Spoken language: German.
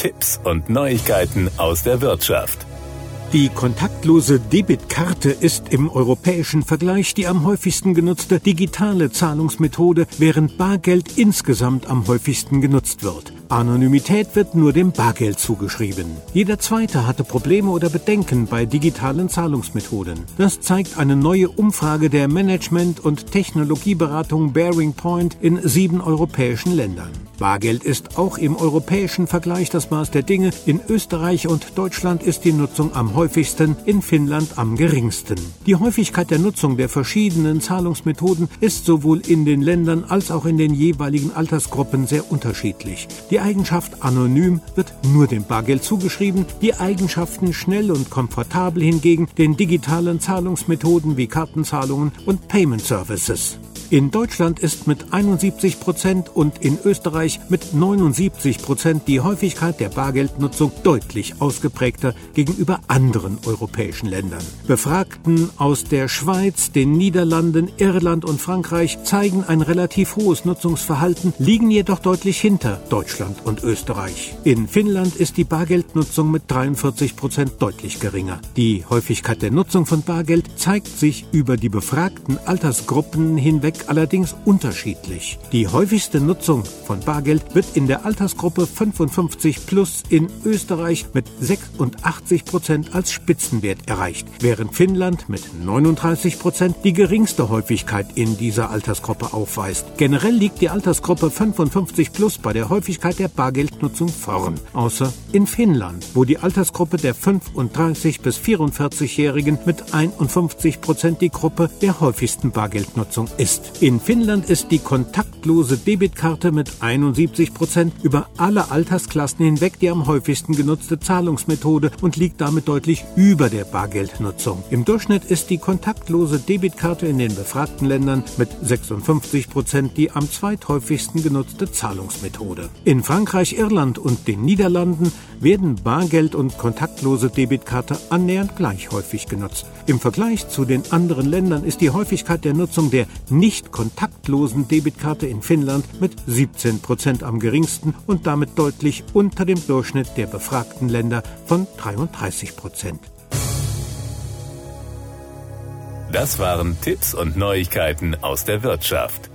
Tipps und Neuigkeiten aus der Wirtschaft. Die kontaktlose Debitkarte ist im europäischen Vergleich die am häufigsten genutzte digitale Zahlungsmethode, während Bargeld insgesamt am häufigsten genutzt wird. Anonymität wird nur dem Bargeld zugeschrieben. Jeder Zweite hatte Probleme oder Bedenken bei digitalen Zahlungsmethoden. Das zeigt eine neue Umfrage der Management- und Technologieberatung Bearing Point in sieben europäischen Ländern. Bargeld ist auch im europäischen Vergleich das Maß der Dinge. In Österreich und Deutschland ist die Nutzung am häufigsten, in Finnland am geringsten. Die Häufigkeit der Nutzung der verschiedenen Zahlungsmethoden ist sowohl in den Ländern als auch in den jeweiligen Altersgruppen sehr unterschiedlich. Die Eigenschaft anonym wird nur dem Bargeld zugeschrieben, die Eigenschaften schnell und komfortabel hingegen den digitalen Zahlungsmethoden wie Kartenzahlungen und Payment Services. In Deutschland ist mit 71 Prozent und in Österreich mit 79 Prozent die Häufigkeit der Bargeldnutzung deutlich ausgeprägter gegenüber anderen europäischen Ländern. Befragten aus der Schweiz, den Niederlanden, Irland und Frankreich zeigen ein relativ hohes Nutzungsverhalten, liegen jedoch deutlich hinter Deutschland und Österreich. In Finnland ist die Bargeldnutzung mit 43 Prozent deutlich geringer. Die Häufigkeit der Nutzung von Bargeld zeigt sich über die befragten Altersgruppen hinweg allerdings unterschiedlich. Die häufigste Nutzung von Bargeld wird in der Altersgruppe 55 plus in Österreich mit 86 Prozent als Spitzenwert erreicht, während Finnland mit 39 Prozent die geringste Häufigkeit in dieser Altersgruppe aufweist. Generell liegt die Altersgruppe 55 plus bei der Häufigkeit der Bargeldnutzung vorn, außer in Finnland, wo die Altersgruppe der 35 bis 44-Jährigen mit 51 Prozent die Gruppe der häufigsten Bargeldnutzung ist. In Finnland ist die kontaktlose Debitkarte mit 71 Prozent über alle Altersklassen hinweg die am häufigsten genutzte Zahlungsmethode und liegt damit deutlich über der Bargeldnutzung. Im Durchschnitt ist die kontaktlose Debitkarte in den befragten Ländern mit 56 Prozent die am zweithäufigsten genutzte Zahlungsmethode. In Frankreich, Irland und den Niederlanden werden Bargeld und kontaktlose Debitkarte annähernd gleich häufig genutzt. Im Vergleich zu den anderen Ländern ist die Häufigkeit der Nutzung der nicht nicht kontaktlosen Debitkarte in Finnland mit 17 Prozent am geringsten und damit deutlich unter dem Durchschnitt der befragten Länder von 33 Prozent. Das waren Tipps und Neuigkeiten aus der Wirtschaft.